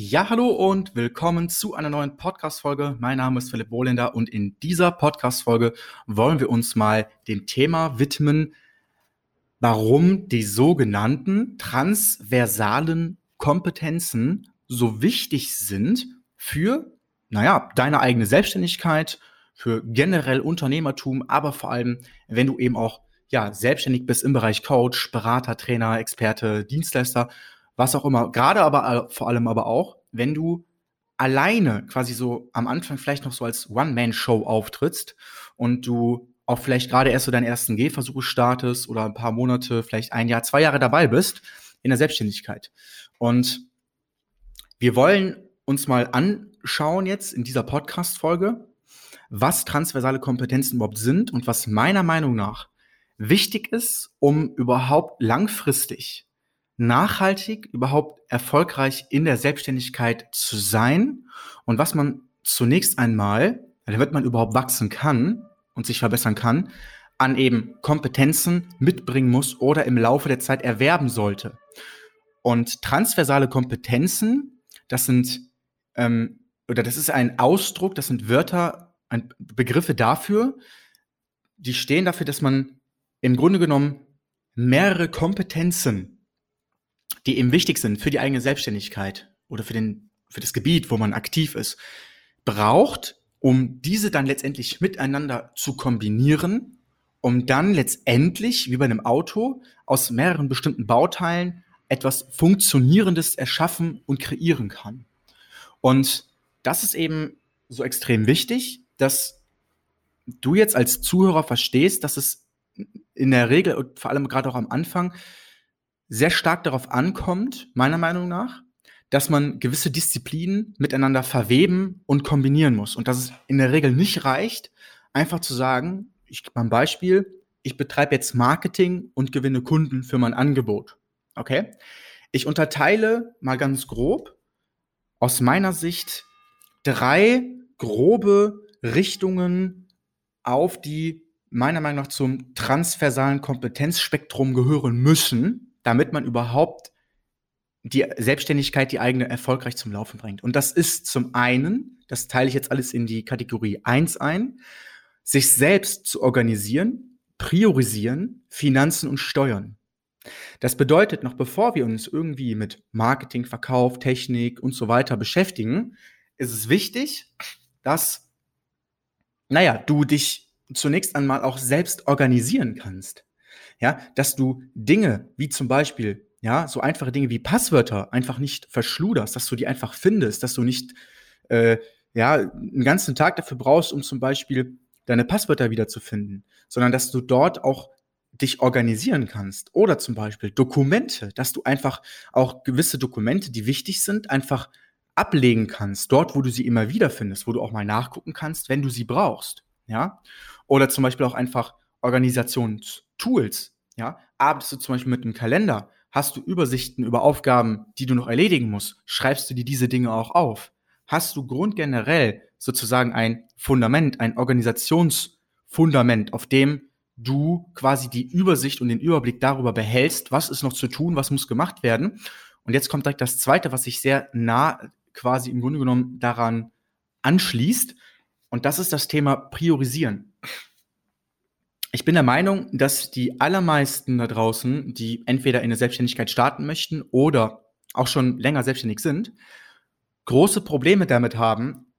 Ja, hallo und willkommen zu einer neuen Podcast-Folge. Mein Name ist Philipp Wohlender und in dieser Podcast-Folge wollen wir uns mal dem Thema widmen, warum die sogenannten transversalen Kompetenzen so wichtig sind für, naja, deine eigene Selbstständigkeit, für generell Unternehmertum, aber vor allem, wenn du eben auch ja, selbstständig bist im Bereich Coach, Berater, Trainer, Experte, Dienstleister, was auch immer. Gerade aber vor allem aber auch, wenn du alleine quasi so am Anfang vielleicht noch so als One-Man-Show auftrittst und du auch vielleicht gerade erst so deinen ersten Gehversuch startest oder ein paar Monate, vielleicht ein Jahr, zwei Jahre dabei bist in der Selbstständigkeit. Und wir wollen uns mal anschauen jetzt in dieser Podcast-Folge, was transversale Kompetenzen überhaupt sind und was meiner Meinung nach wichtig ist, um überhaupt langfristig, nachhaltig, überhaupt erfolgreich in der Selbstständigkeit zu sein und was man zunächst einmal, damit man überhaupt wachsen kann und sich verbessern kann, an eben Kompetenzen mitbringen muss oder im Laufe der Zeit erwerben sollte. Und transversale Kompetenzen, das sind, ähm, oder das ist ein Ausdruck, das sind Wörter, ein, Begriffe dafür, die stehen dafür, dass man im Grunde genommen mehrere Kompetenzen, die eben wichtig sind für die eigene Selbstständigkeit oder für, den, für das Gebiet, wo man aktiv ist, braucht, um diese dann letztendlich miteinander zu kombinieren, um dann letztendlich, wie bei einem Auto, aus mehreren bestimmten Bauteilen etwas Funktionierendes erschaffen und kreieren kann. Und das ist eben so extrem wichtig, dass du jetzt als Zuhörer verstehst, dass es in der Regel und vor allem gerade auch am Anfang sehr stark darauf ankommt, meiner Meinung nach, dass man gewisse Disziplinen miteinander verweben und kombinieren muss. Und dass es in der Regel nicht reicht, einfach zu sagen, ich gebe mal ein Beispiel, ich betreibe jetzt Marketing und gewinne Kunden für mein Angebot. Okay? Ich unterteile mal ganz grob aus meiner Sicht drei grobe Richtungen auf die meiner Meinung nach zum transversalen Kompetenzspektrum gehören müssen, damit man überhaupt die Selbstständigkeit, die eigene, erfolgreich zum Laufen bringt. Und das ist zum einen, das teile ich jetzt alles in die Kategorie 1 ein, sich selbst zu organisieren, priorisieren, Finanzen und Steuern. Das bedeutet, noch bevor wir uns irgendwie mit Marketing, Verkauf, Technik und so weiter beschäftigen, ist es wichtig, dass, naja, du dich zunächst einmal auch selbst organisieren kannst. Ja, dass du Dinge wie zum Beispiel, ja, so einfache Dinge wie Passwörter einfach nicht verschluderst, dass du die einfach findest, dass du nicht, äh, ja, einen ganzen Tag dafür brauchst, um zum Beispiel deine Passwörter wiederzufinden, sondern dass du dort auch dich organisieren kannst. Oder zum Beispiel Dokumente, dass du einfach auch gewisse Dokumente, die wichtig sind, einfach ablegen kannst, dort, wo du sie immer wieder findest, wo du auch mal nachgucken kannst, wenn du sie brauchst. Ja. Oder zum Beispiel auch einfach Organisationstools. Ja, arbeitest du zum Beispiel mit einem Kalender, hast du Übersichten über Aufgaben, die du noch erledigen musst, schreibst du dir diese Dinge auch auf. Hast du grundgenerell sozusagen ein Fundament, ein Organisationsfundament, auf dem du quasi die Übersicht und den Überblick darüber behältst, was ist noch zu tun, was muss gemacht werden. Und jetzt kommt direkt das Zweite, was sich sehr nah quasi im Grunde genommen daran anschließt. Und das ist das Thema Priorisieren. Ich bin der Meinung, dass die allermeisten da draußen, die entweder in eine Selbstständigkeit starten möchten oder auch schon länger selbstständig sind, große Probleme damit haben,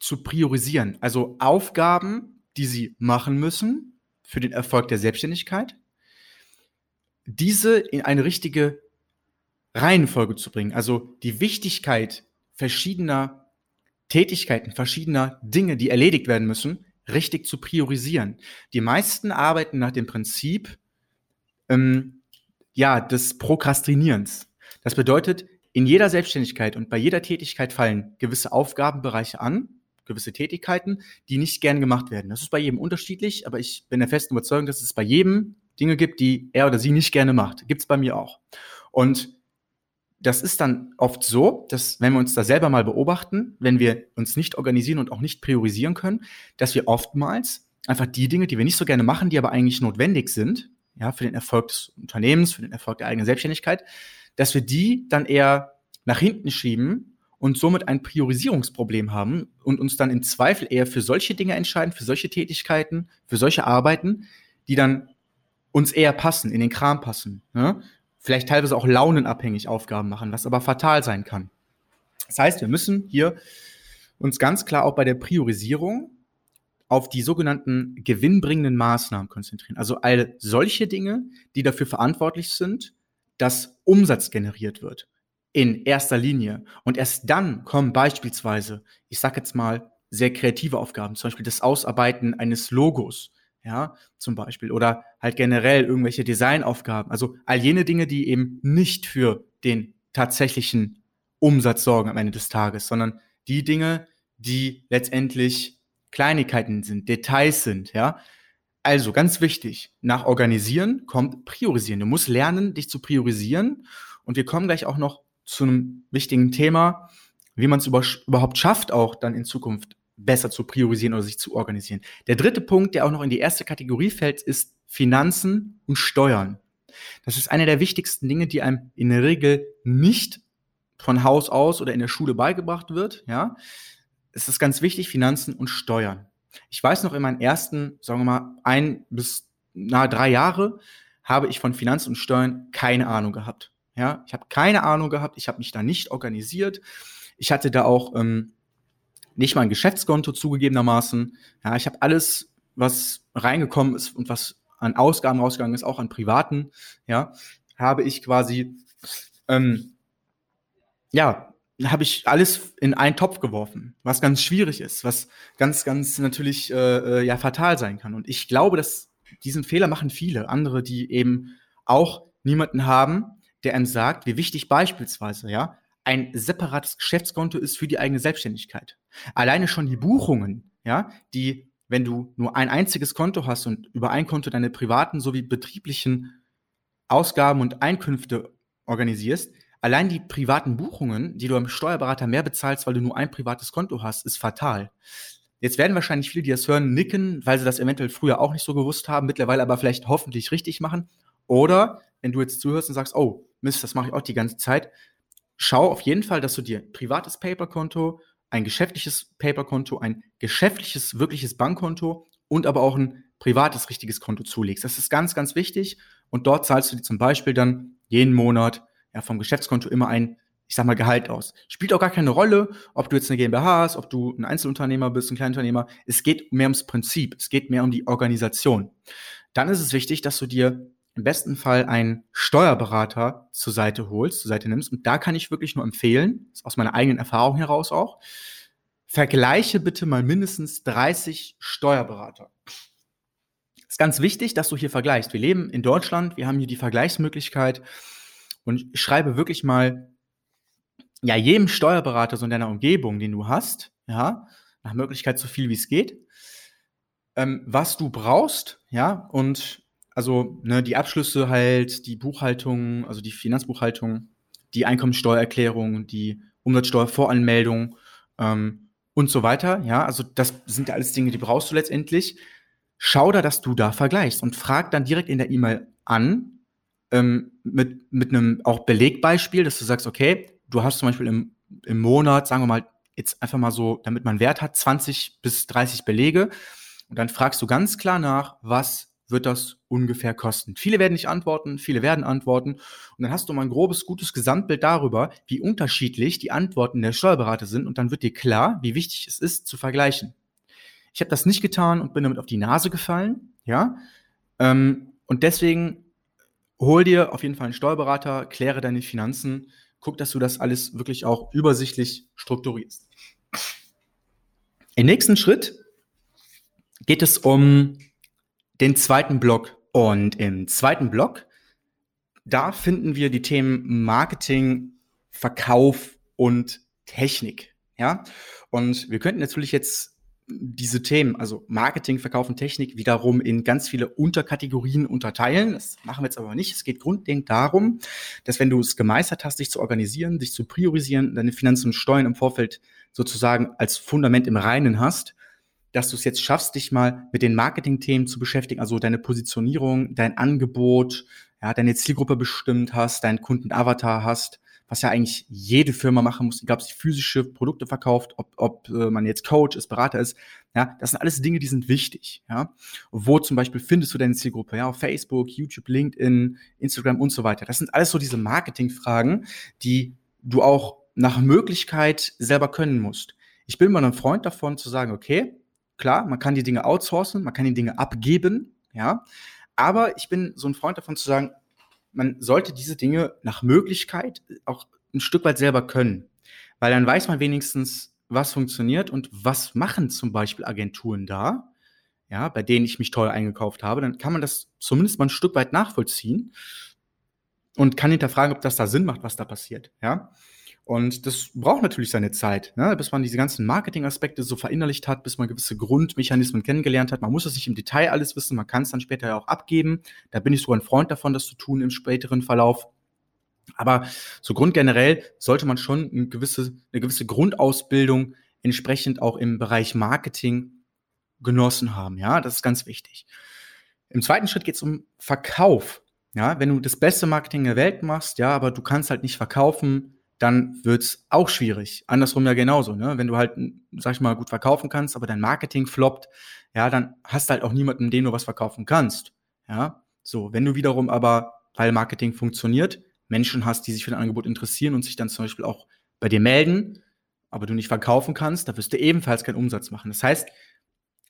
zu priorisieren. Also Aufgaben, die sie machen müssen für den Erfolg der Selbstständigkeit, diese in eine richtige Reihenfolge zu bringen. Also die Wichtigkeit verschiedener Tätigkeiten, verschiedener Dinge, die erledigt werden müssen, richtig zu priorisieren. Die meisten arbeiten nach dem Prinzip ähm, ja, des Prokrastinierens. Das bedeutet, in jeder Selbstständigkeit und bei jeder Tätigkeit fallen gewisse Aufgabenbereiche an, gewisse Tätigkeiten, die nicht gern gemacht werden. Das ist bei jedem unterschiedlich, aber ich bin der festen Überzeugung, dass es bei jedem Dinge gibt, die er oder sie nicht gerne macht. Gibt es bei mir auch. Und das ist dann oft so, dass wenn wir uns da selber mal beobachten, wenn wir uns nicht organisieren und auch nicht priorisieren können, dass wir oftmals einfach die Dinge, die wir nicht so gerne machen, die aber eigentlich notwendig sind, ja, für den Erfolg des Unternehmens, für den Erfolg der eigenen Selbstständigkeit, dass wir die dann eher nach hinten schieben und somit ein Priorisierungsproblem haben und uns dann im Zweifel eher für solche Dinge entscheiden, für solche Tätigkeiten, für solche Arbeiten, die dann uns eher passen, in den Kram passen. Ne? Vielleicht teilweise auch launenabhängig Aufgaben machen, was aber fatal sein kann. Das heißt, wir müssen hier uns ganz klar auch bei der Priorisierung auf die sogenannten gewinnbringenden Maßnahmen konzentrieren. Also all solche Dinge, die dafür verantwortlich sind, dass Umsatz generiert wird. In erster Linie. Und erst dann kommen beispielsweise, ich sage jetzt mal, sehr kreative Aufgaben, zum Beispiel das Ausarbeiten eines Logos, ja, zum Beispiel, oder halt generell irgendwelche Designaufgaben. Also all jene Dinge, die eben nicht für den tatsächlichen Umsatz sorgen am Ende des Tages, sondern die Dinge, die letztendlich Kleinigkeiten sind, Details sind, ja. Also ganz wichtig, nach Organisieren kommt Priorisieren. Du musst lernen, dich zu priorisieren. Und wir kommen gleich auch noch zu einem wichtigen Thema, wie man es über, überhaupt schafft, auch dann in Zukunft besser zu priorisieren oder sich zu organisieren. Der dritte Punkt, der auch noch in die erste Kategorie fällt, ist Finanzen und Steuern. Das ist eine der wichtigsten Dinge, die einem in der Regel nicht von Haus aus oder in der Schule beigebracht wird. Ja, es ist ganz wichtig, Finanzen und Steuern. Ich weiß noch in meinen ersten, sagen wir mal, ein bis nahe drei Jahre habe ich von Finanzen und Steuern keine Ahnung gehabt. Ja, ich habe keine Ahnung gehabt, ich habe mich da nicht organisiert. Ich hatte da auch ähm, nicht mal ein Geschäftskonto zugegebenermaßen. Ja, ich habe alles, was reingekommen ist und was an Ausgaben rausgegangen ist, auch an privaten, ja, habe ich quasi, ähm, ja, habe ich alles in einen Topf geworfen, was ganz schwierig ist, was ganz, ganz natürlich äh, äh, ja fatal sein kann. Und ich glaube, dass diesen Fehler machen viele andere, die eben auch niemanden haben, der einem sagt, wie wichtig beispielsweise ja ein separates Geschäftskonto ist für die eigene Selbstständigkeit. Alleine schon die Buchungen, ja, die, wenn du nur ein einziges Konto hast und über ein Konto deine privaten sowie betrieblichen Ausgaben und Einkünfte organisierst, Allein die privaten Buchungen, die du am Steuerberater mehr bezahlst, weil du nur ein privates Konto hast, ist fatal. Jetzt werden wahrscheinlich viele, die das hören, nicken, weil sie das eventuell früher auch nicht so gewusst haben, mittlerweile aber vielleicht hoffentlich richtig machen. Oder wenn du jetzt zuhörst und sagst, oh, Mist, das mache ich auch die ganze Zeit, schau auf jeden Fall, dass du dir privates Paperkonto, ein geschäftliches Paperkonto, ein geschäftliches, wirkliches Bankkonto und aber auch ein privates, richtiges Konto zulegst. Das ist ganz, ganz wichtig. Und dort zahlst du dir zum Beispiel dann jeden Monat ja, vom Geschäftskonto immer ein, ich sag mal, Gehalt aus. Spielt auch gar keine Rolle, ob du jetzt eine GmbH hast, ob du ein Einzelunternehmer bist, ein Kleinunternehmer. Es geht mehr ums Prinzip, es geht mehr um die Organisation. Dann ist es wichtig, dass du dir im besten Fall einen Steuerberater zur Seite holst, zur Seite nimmst. Und da kann ich wirklich nur empfehlen, aus meiner eigenen Erfahrung heraus auch, vergleiche bitte mal mindestens 30 Steuerberater. Es ist ganz wichtig, dass du hier vergleichst. Wir leben in Deutschland, wir haben hier die Vergleichsmöglichkeit und schreibe wirklich mal, ja, jedem Steuerberater so in deiner Umgebung, den du hast, ja, nach Möglichkeit so viel wie es geht, ähm, was du brauchst, ja, und also ne, die Abschlüsse halt, die Buchhaltung, also die Finanzbuchhaltung, die Einkommensteuererklärung, die Umsatzsteuervoranmeldung ähm, und so weiter, ja, also das sind alles Dinge, die brauchst du letztendlich. Schau da, dass du da vergleichst und frag dann direkt in der E-Mail an, ähm, mit, mit einem auch Belegbeispiel, dass du sagst, okay, du hast zum Beispiel im, im Monat, sagen wir mal, jetzt einfach mal so, damit man Wert hat, 20 bis 30 Belege. Und dann fragst du ganz klar nach, was wird das ungefähr kosten? Viele werden nicht antworten, viele werden antworten. Und dann hast du mal ein grobes, gutes Gesamtbild darüber, wie unterschiedlich die Antworten der Steuerberater sind. Und dann wird dir klar, wie wichtig es ist, zu vergleichen. Ich habe das nicht getan und bin damit auf die Nase gefallen. Ja. Ähm, und deswegen hol dir auf jeden Fall einen Steuerberater, kläre deine Finanzen, guck, dass du das alles wirklich auch übersichtlich strukturierst. Im nächsten Schritt geht es um den zweiten Block. Und im zweiten Block, da finden wir die Themen Marketing, Verkauf und Technik. Ja, und wir könnten natürlich jetzt diese Themen, also Marketing, Verkauf und Technik, wiederum in ganz viele Unterkategorien unterteilen. Das machen wir jetzt aber nicht. Es geht grundlegend darum, dass wenn du es gemeistert hast, dich zu organisieren, dich zu priorisieren, deine Finanzen und Steuern im Vorfeld sozusagen als Fundament im Reinen hast, dass du es jetzt schaffst, dich mal mit den Marketing-Themen zu beschäftigen, also deine Positionierung, dein Angebot, ja, deine Zielgruppe bestimmt hast, deinen Kundenavatar hast, was ja eigentlich jede Firma machen muss, egal ob sie physische Produkte verkauft, ob, ob äh, man jetzt Coach ist, Berater ist, ja, das sind alles Dinge, die sind wichtig, ja. Wo zum Beispiel findest du deine Zielgruppe, ja, auf Facebook, YouTube, LinkedIn, Instagram und so weiter. Das sind alles so diese Marketingfragen, die du auch nach Möglichkeit selber können musst. Ich bin mal ein Freund davon zu sagen, okay, klar, man kann die Dinge outsourcen, man kann die Dinge abgeben, ja, aber ich bin so ein Freund davon zu sagen, man sollte diese Dinge nach Möglichkeit auch ein Stück weit selber können. Weil dann weiß man wenigstens, was funktioniert und was machen zum Beispiel Agenturen da, ja, bei denen ich mich teuer eingekauft habe. Dann kann man das zumindest mal ein Stück weit nachvollziehen und kann hinterfragen, ob das da Sinn macht, was da passiert, ja. Und das braucht natürlich seine Zeit, ne? bis man diese ganzen Marketingaspekte so verinnerlicht hat, bis man gewisse Grundmechanismen kennengelernt hat. Man muss es nicht im Detail alles wissen, man kann es dann später ja auch abgeben. Da bin ich so ein Freund davon, das zu tun im späteren Verlauf. Aber so grundgenerell sollte man schon eine gewisse, eine gewisse Grundausbildung entsprechend auch im Bereich Marketing genossen haben. Ja, das ist ganz wichtig. Im zweiten Schritt geht es um Verkauf. Ja, wenn du das beste Marketing der Welt machst, ja, aber du kannst halt nicht verkaufen, dann wird's auch schwierig. Andersrum ja genauso. Ne? Wenn du halt, sag ich mal, gut verkaufen kannst, aber dein Marketing floppt, ja, dann hast du halt auch niemanden, dem du was verkaufen kannst. Ja, so. Wenn du wiederum aber, weil Marketing funktioniert, Menschen hast, die sich für dein Angebot interessieren und sich dann zum Beispiel auch bei dir melden, aber du nicht verkaufen kannst, da wirst du ebenfalls keinen Umsatz machen. Das heißt,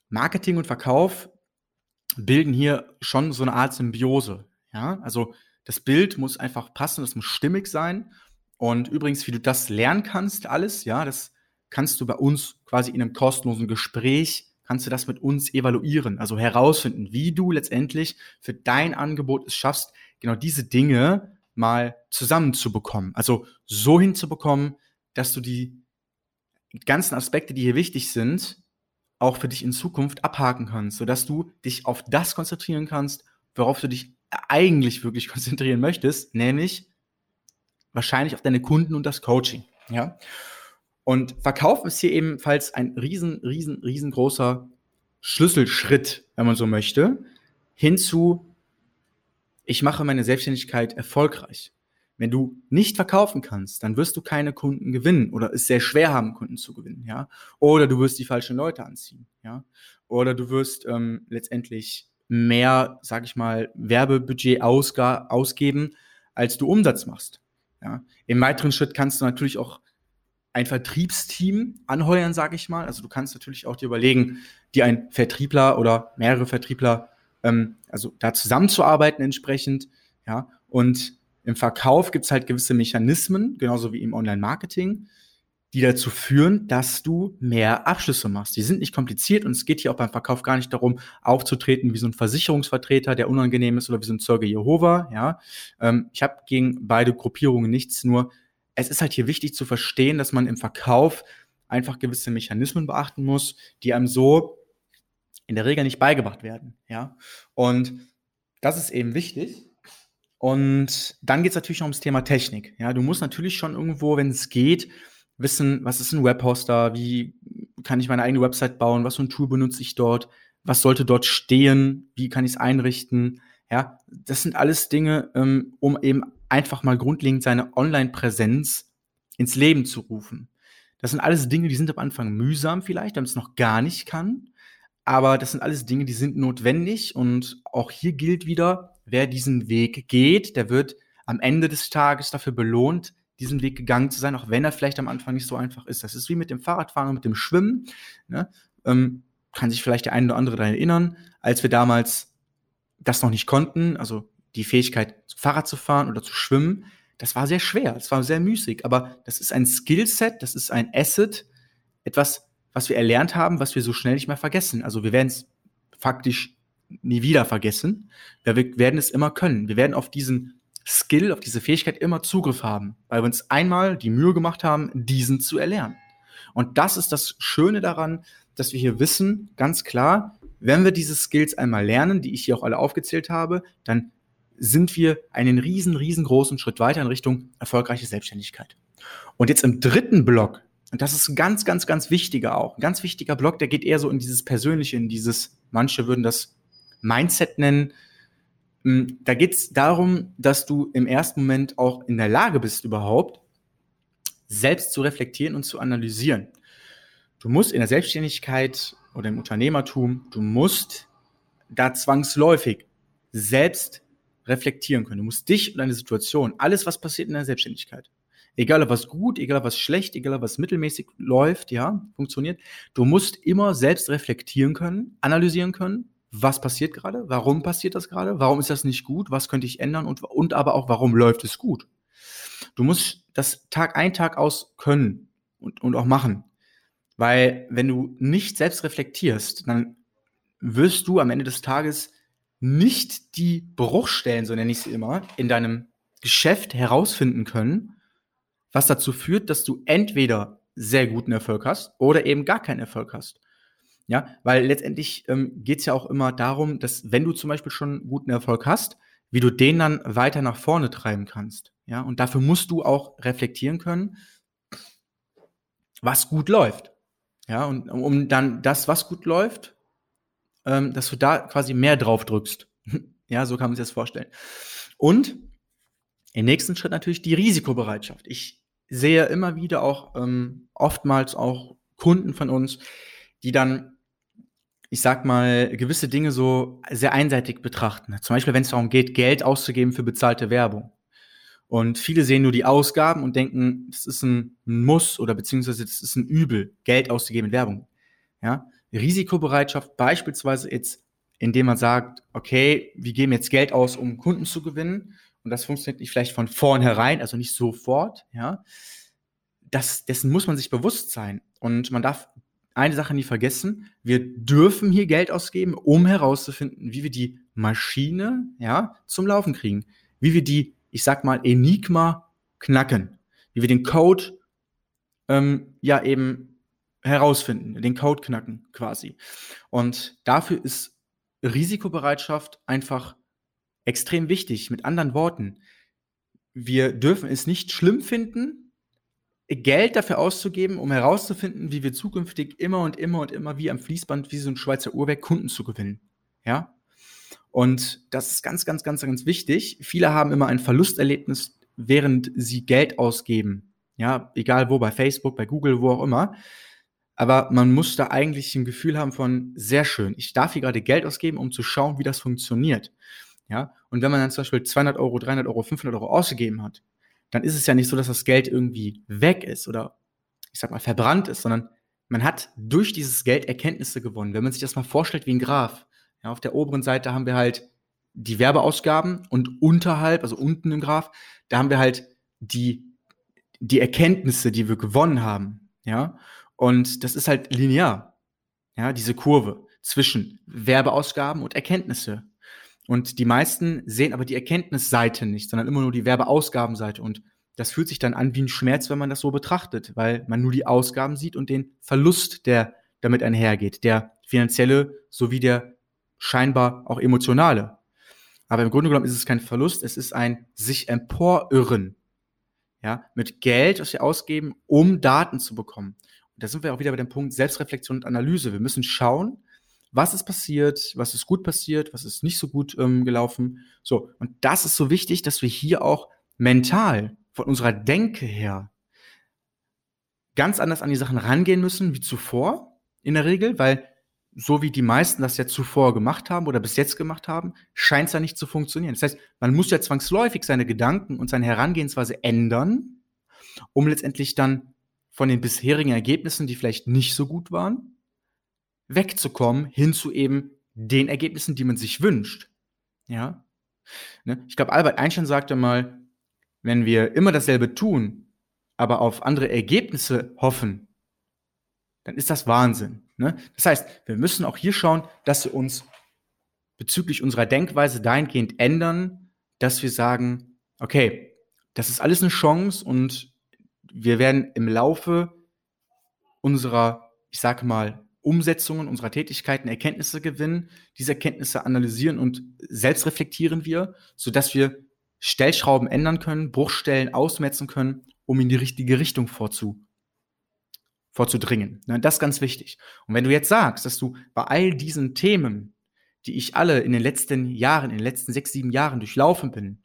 Marketing und Verkauf bilden hier schon so eine Art Symbiose. Ja, also das Bild muss einfach passen, das muss stimmig sein und übrigens, wie du das lernen kannst, alles, ja, das kannst du bei uns quasi in einem kostenlosen Gespräch, kannst du das mit uns evaluieren, also herausfinden, wie du letztendlich für dein Angebot es schaffst, genau diese Dinge mal zusammenzubekommen. Also so hinzubekommen, dass du die ganzen Aspekte, die hier wichtig sind, auch für dich in Zukunft abhaken kannst, sodass du dich auf das konzentrieren kannst, worauf du dich eigentlich wirklich konzentrieren möchtest, nämlich wahrscheinlich auf deine Kunden und das Coaching. Ja. Und Verkauf ist hier ebenfalls ein riesen, riesen, riesengroßer Schlüsselschritt, wenn man so möchte, hinzu, ich mache meine Selbstständigkeit erfolgreich. Wenn du nicht verkaufen kannst, dann wirst du keine Kunden gewinnen oder es sehr schwer haben, Kunden zu gewinnen, ja. Oder du wirst die falschen Leute anziehen, ja. Oder du wirst ähm, letztendlich mehr, sag ich mal, Werbebudget ausgeben, als du Umsatz machst. Ja. Im weiteren Schritt kannst du natürlich auch ein Vertriebsteam anheuern, sage ich mal. Also du kannst natürlich auch dir überlegen, dir ein Vertriebler oder mehrere Vertriebler, ähm, also da zusammenzuarbeiten entsprechend. Ja. Und im Verkauf gibt es halt gewisse Mechanismen, genauso wie im Online-Marketing, die dazu führen, dass du mehr Abschlüsse machst. Die sind nicht kompliziert und es geht hier auch beim Verkauf gar nicht darum, aufzutreten wie so ein Versicherungsvertreter, der unangenehm ist oder wie so ein Zeuge Jehova. Ja, ähm, ich habe gegen beide Gruppierungen nichts. Nur es ist halt hier wichtig zu verstehen, dass man im Verkauf einfach gewisse Mechanismen beachten muss, die einem so in der Regel nicht beigebracht werden. Ja, und das ist eben wichtig. Und dann geht es natürlich noch ums Thema Technik. Ja, du musst natürlich schon irgendwo, wenn es geht, wissen, was ist ein Webhoster, wie kann ich meine eigene Website bauen, was für ein Tool benutze ich dort, was sollte dort stehen, wie kann ich es einrichten. Ja, das sind alles Dinge, ähm, um eben einfach mal grundlegend seine Online-Präsenz ins Leben zu rufen. Das sind alles Dinge, die sind am Anfang mühsam vielleicht, wenn man es noch gar nicht kann. Aber das sind alles Dinge, die sind notwendig. Und auch hier gilt wieder, wer diesen Weg geht, der wird am Ende des Tages dafür belohnt, diesen Weg gegangen zu sein, auch wenn er vielleicht am Anfang nicht so einfach ist. Das ist wie mit dem Fahrradfahren und mit dem Schwimmen. Ne? Ähm, kann sich vielleicht der eine oder andere daran erinnern, als wir damals das noch nicht konnten, also die Fähigkeit, Fahrrad zu fahren oder zu schwimmen, das war sehr schwer, das war sehr müßig, aber das ist ein Skillset, das ist ein Asset, etwas, was wir erlernt haben, was wir so schnell nicht mehr vergessen. Also wir werden es faktisch nie wieder vergessen, wir werden es immer können. Wir werden auf diesen Skill, auf diese Fähigkeit immer Zugriff haben, weil wir uns einmal die Mühe gemacht haben, diesen zu erlernen. Und das ist das Schöne daran, dass wir hier wissen, ganz klar, wenn wir diese Skills einmal lernen, die ich hier auch alle aufgezählt habe, dann sind wir einen riesen, riesengroßen Schritt weiter in Richtung erfolgreiche Selbstständigkeit. Und jetzt im dritten Block, und das ist ein ganz, ganz, ganz wichtiger auch, ein ganz wichtiger Block, der geht eher so in dieses Persönliche, in dieses, manche würden das Mindset nennen, da geht es darum, dass du im ersten Moment auch in der Lage bist, überhaupt selbst zu reflektieren und zu analysieren. Du musst in der Selbstständigkeit oder im Unternehmertum, du musst da zwangsläufig selbst reflektieren können. Du musst dich und deine Situation, alles, was passiert in der Selbstständigkeit, egal ob was gut, egal ob was schlecht, egal ob was mittelmäßig läuft, ja, funktioniert, du musst immer selbst reflektieren können, analysieren können, was passiert gerade, warum passiert das gerade, warum ist das nicht gut, was könnte ich ändern und, und aber auch, warum läuft es gut. Du musst das Tag ein, Tag aus können und, und auch machen. Weil wenn du nicht selbst reflektierst, dann wirst du am Ende des Tages nicht die Bruchstellen, so nenne ich sie immer, in deinem Geschäft herausfinden können, was dazu führt, dass du entweder sehr guten Erfolg hast oder eben gar keinen Erfolg hast. Ja, weil letztendlich ähm, geht es ja auch immer darum, dass wenn du zum Beispiel schon guten Erfolg hast, wie du den dann weiter nach vorne treiben kannst. Ja, und dafür musst du auch reflektieren können, was gut läuft. Ja, und um dann das, was gut läuft, ähm, dass du da quasi mehr drauf drückst. ja, so kann man sich das vorstellen. Und im nächsten Schritt natürlich die Risikobereitschaft. Ich sehe immer wieder auch ähm, oftmals auch Kunden von uns, die dann, ich sag mal, gewisse Dinge so sehr einseitig betrachten. Zum Beispiel, wenn es darum geht, Geld auszugeben für bezahlte Werbung. Und viele sehen nur die Ausgaben und denken, das ist ein Muss oder beziehungsweise das ist ein Übel, Geld auszugeben in Werbung. Ja? Risikobereitschaft beispielsweise jetzt, indem man sagt, okay, wir geben jetzt Geld aus, um Kunden zu gewinnen. Und das funktioniert nicht vielleicht von vornherein, also nicht sofort, ja. Das, dessen muss man sich bewusst sein. Und man darf eine Sache nie vergessen. Wir dürfen hier Geld ausgeben, um herauszufinden, wie wir die Maschine, ja, zum Laufen kriegen. Wie wir die ich sag mal, Enigma knacken. Wie wir den Code ähm, ja eben herausfinden, den Code knacken quasi. Und dafür ist Risikobereitschaft einfach extrem wichtig. Mit anderen Worten, wir dürfen es nicht schlimm finden, Geld dafür auszugeben, um herauszufinden, wie wir zukünftig immer und immer und immer wie am Fließband, wie so ein Schweizer Uhrwerk, Kunden zu gewinnen. Ja? Und das ist ganz, ganz, ganz, ganz wichtig. Viele haben immer ein Verlusterlebnis, während sie Geld ausgeben. Ja, egal wo, bei Facebook, bei Google, wo auch immer. Aber man muss da eigentlich ein Gefühl haben von, sehr schön, ich darf hier gerade Geld ausgeben, um zu schauen, wie das funktioniert. Ja, und wenn man dann zum Beispiel 200 Euro, 300 Euro, 500 Euro ausgegeben hat, dann ist es ja nicht so, dass das Geld irgendwie weg ist oder ich sag mal verbrannt ist, sondern man hat durch dieses Geld Erkenntnisse gewonnen. Wenn man sich das mal vorstellt wie ein Graph, ja, auf der oberen Seite haben wir halt die Werbeausgaben und unterhalb, also unten im Graph, da haben wir halt die, die Erkenntnisse, die wir gewonnen haben. Ja, und das ist halt linear. Ja, diese Kurve zwischen Werbeausgaben und Erkenntnisse. Und die meisten sehen aber die Erkenntnisseite nicht, sondern immer nur die Werbeausgabenseite. Und das fühlt sich dann an wie ein Schmerz, wenn man das so betrachtet, weil man nur die Ausgaben sieht und den Verlust, der damit einhergeht, der finanzielle sowie der scheinbar auch emotionale. Aber im Grunde genommen ist es kein Verlust, es ist ein sich emporirren. Ja, mit Geld, das wir ausgeben, um Daten zu bekommen. Und da sind wir auch wieder bei dem Punkt Selbstreflexion und Analyse. Wir müssen schauen, was ist passiert, was ist gut passiert, was ist nicht so gut ähm, gelaufen. So, und das ist so wichtig, dass wir hier auch mental von unserer Denke her ganz anders an die Sachen rangehen müssen wie zuvor in der Regel, weil so wie die meisten das ja zuvor gemacht haben oder bis jetzt gemacht haben, scheint es ja nicht zu funktionieren. Das heißt, man muss ja zwangsläufig seine Gedanken und seine Herangehensweise ändern, um letztendlich dann von den bisherigen Ergebnissen, die vielleicht nicht so gut waren, wegzukommen, hin zu eben den Ergebnissen, die man sich wünscht. Ja. Ne? Ich glaube, Albert Einstein sagte mal, wenn wir immer dasselbe tun, aber auf andere Ergebnisse hoffen, dann ist das Wahnsinn. Ne? Das heißt, wir müssen auch hier schauen, dass wir uns bezüglich unserer Denkweise dahingehend ändern, dass wir sagen, okay, das ist alles eine Chance und wir werden im Laufe unserer, ich sage mal, Umsetzungen unserer Tätigkeiten Erkenntnisse gewinnen. Diese Erkenntnisse analysieren und selbst reflektieren wir, sodass wir Stellschrauben ändern können, Bruchstellen ausmetzen können, um in die richtige Richtung vorzu vorzudringen. Ne, das ist ganz wichtig. Und wenn du jetzt sagst, dass du bei all diesen Themen, die ich alle in den letzten Jahren, in den letzten sechs, sieben Jahren durchlaufen bin,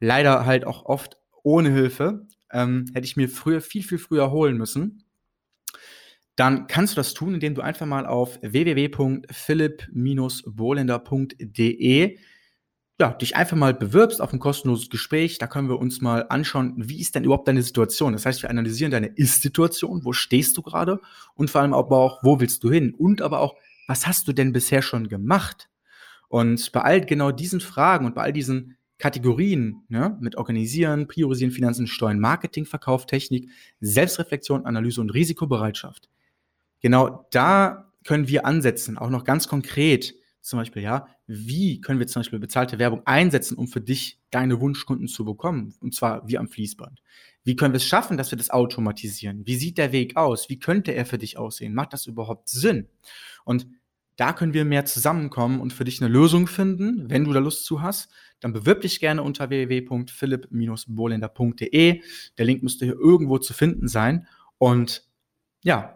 leider halt auch oft ohne Hilfe, ähm, hätte ich mir früher, viel, viel früher holen müssen. Dann kannst du das tun, indem du einfach mal auf www.philipp-bolender.de ja, dich einfach mal bewirbst auf ein kostenloses Gespräch. Da können wir uns mal anschauen, wie ist denn überhaupt deine Situation? Das heißt, wir analysieren deine Ist-Situation. Wo stehst du gerade? Und vor allem aber auch, wo willst du hin? Und aber auch, was hast du denn bisher schon gemacht? Und bei all genau diesen Fragen und bei all diesen Kategorien ne, mit Organisieren, Priorisieren, Finanzen, Steuern, Marketing, Verkauf, Technik, Selbstreflexion, Analyse und Risikobereitschaft. Genau da können wir ansetzen, auch noch ganz konkret zum Beispiel, ja, wie können wir zum Beispiel bezahlte Werbung einsetzen, um für dich deine Wunschkunden zu bekommen? Und zwar wie am Fließband. Wie können wir es schaffen, dass wir das automatisieren? Wie sieht der Weg aus? Wie könnte er für dich aussehen? Macht das überhaupt Sinn? Und da können wir mehr zusammenkommen und für dich eine Lösung finden. Wenn du da Lust zu hast, dann bewirb dich gerne unter www.philipp-bolender.de. Der Link müsste hier irgendwo zu finden sein. Und ja,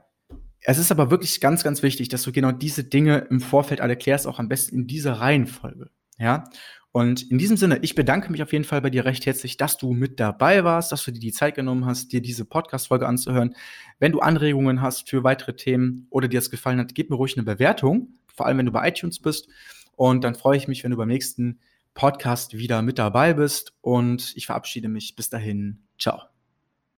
es ist aber wirklich ganz, ganz wichtig, dass du genau diese Dinge im Vorfeld alle klärst, auch am besten in dieser Reihenfolge. Ja. Und in diesem Sinne, ich bedanke mich auf jeden Fall bei dir recht herzlich, dass du mit dabei warst, dass du dir die Zeit genommen hast, dir diese Podcast-Folge anzuhören. Wenn du Anregungen hast für weitere Themen oder dir es gefallen hat, gib mir ruhig eine Bewertung, vor allem wenn du bei iTunes bist. Und dann freue ich mich, wenn du beim nächsten Podcast wieder mit dabei bist. Und ich verabschiede mich. Bis dahin. Ciao.